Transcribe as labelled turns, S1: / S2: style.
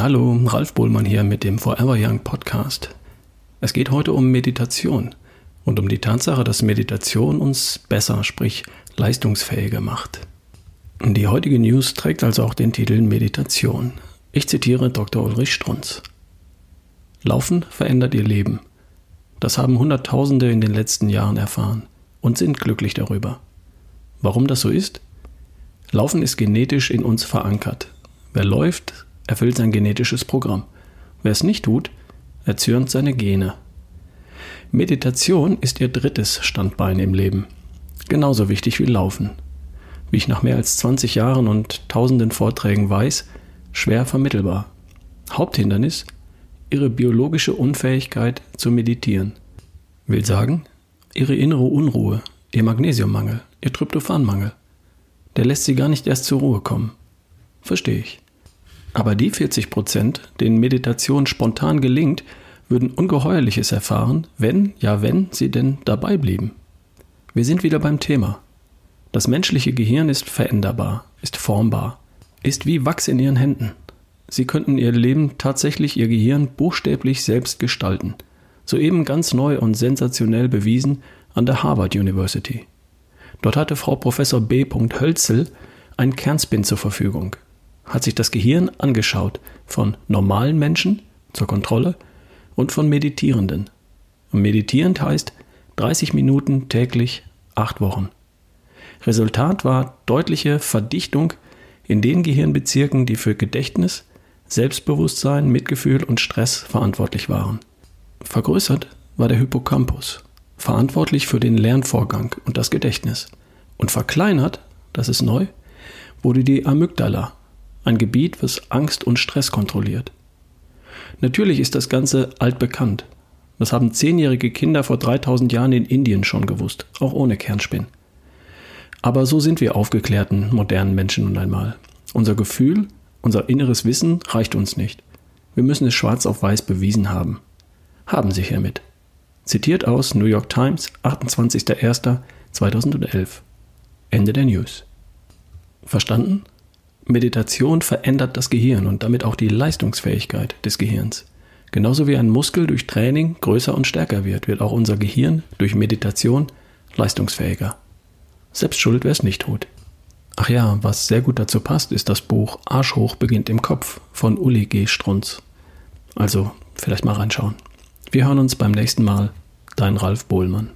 S1: Hallo, Ralf Bohlmann hier mit dem Forever Young Podcast. Es geht heute um Meditation und um die Tatsache, dass Meditation uns besser, sprich leistungsfähiger macht. Die heutige News trägt also auch den Titel Meditation. Ich zitiere Dr. Ulrich Strunz. Laufen verändert ihr Leben. Das haben Hunderttausende in den letzten Jahren erfahren und sind glücklich darüber. Warum das so ist? Laufen ist genetisch in uns verankert. Wer läuft, erfüllt sein genetisches Programm. Wer es nicht tut, erzürnt seine Gene. Meditation ist ihr drittes Standbein im Leben. Genauso wichtig wie Laufen. Wie ich nach mehr als 20 Jahren und tausenden Vorträgen weiß, schwer vermittelbar. Haupthindernis? Ihre biologische Unfähigkeit zu meditieren. Will sagen, ihre innere Unruhe, ihr Magnesiummangel, ihr Tryptophanmangel. Der lässt sie gar nicht erst zur Ruhe kommen. Verstehe ich. Aber die 40 Prozent, denen Meditation spontan gelingt, würden Ungeheuerliches erfahren, wenn, ja wenn, sie denn dabei blieben. Wir sind wieder beim Thema. Das menschliche Gehirn ist veränderbar, ist formbar, ist wie Wachs in ihren Händen. Sie könnten ihr Leben tatsächlich ihr Gehirn buchstäblich selbst gestalten. Soeben ganz neu und sensationell bewiesen an der Harvard University. Dort hatte Frau Professor B. Hölzel ein Kernspin zur Verfügung, hat sich das Gehirn angeschaut von normalen Menschen zur Kontrolle und von Meditierenden. Und meditierend heißt 30 Minuten täglich, acht Wochen. Resultat war deutliche Verdichtung in den Gehirnbezirken, die für Gedächtnis, Selbstbewusstsein, Mitgefühl und Stress verantwortlich waren. Vergrößert war der Hippocampus, verantwortlich für den Lernvorgang und das Gedächtnis. Und verkleinert, das ist neu, wurde die Amygdala, ein Gebiet, was Angst und Stress kontrolliert. Natürlich ist das Ganze altbekannt. Das haben zehnjährige Kinder vor 3000 Jahren in Indien schon gewusst, auch ohne Kernspin. Aber so sind wir aufgeklärten, modernen Menschen nun einmal. Unser Gefühl, unser inneres Wissen reicht uns nicht. Wir müssen es schwarz auf weiß bewiesen haben. Haben Sie hiermit. Zitiert aus New York Times, 28.01.2011. Ende der News. Verstanden? Meditation verändert das Gehirn und damit auch die Leistungsfähigkeit des Gehirns. Genauso wie ein Muskel durch Training größer und stärker wird, wird auch unser Gehirn durch Meditation leistungsfähiger. Selbst schuld, wer es nicht tut. Ach ja, was sehr gut dazu passt, ist das Buch Arsch hoch beginnt im Kopf von Uli G. Strunz. Also vielleicht mal reinschauen. Wir hören uns beim nächsten Mal. Dein Ralf Bohlmann.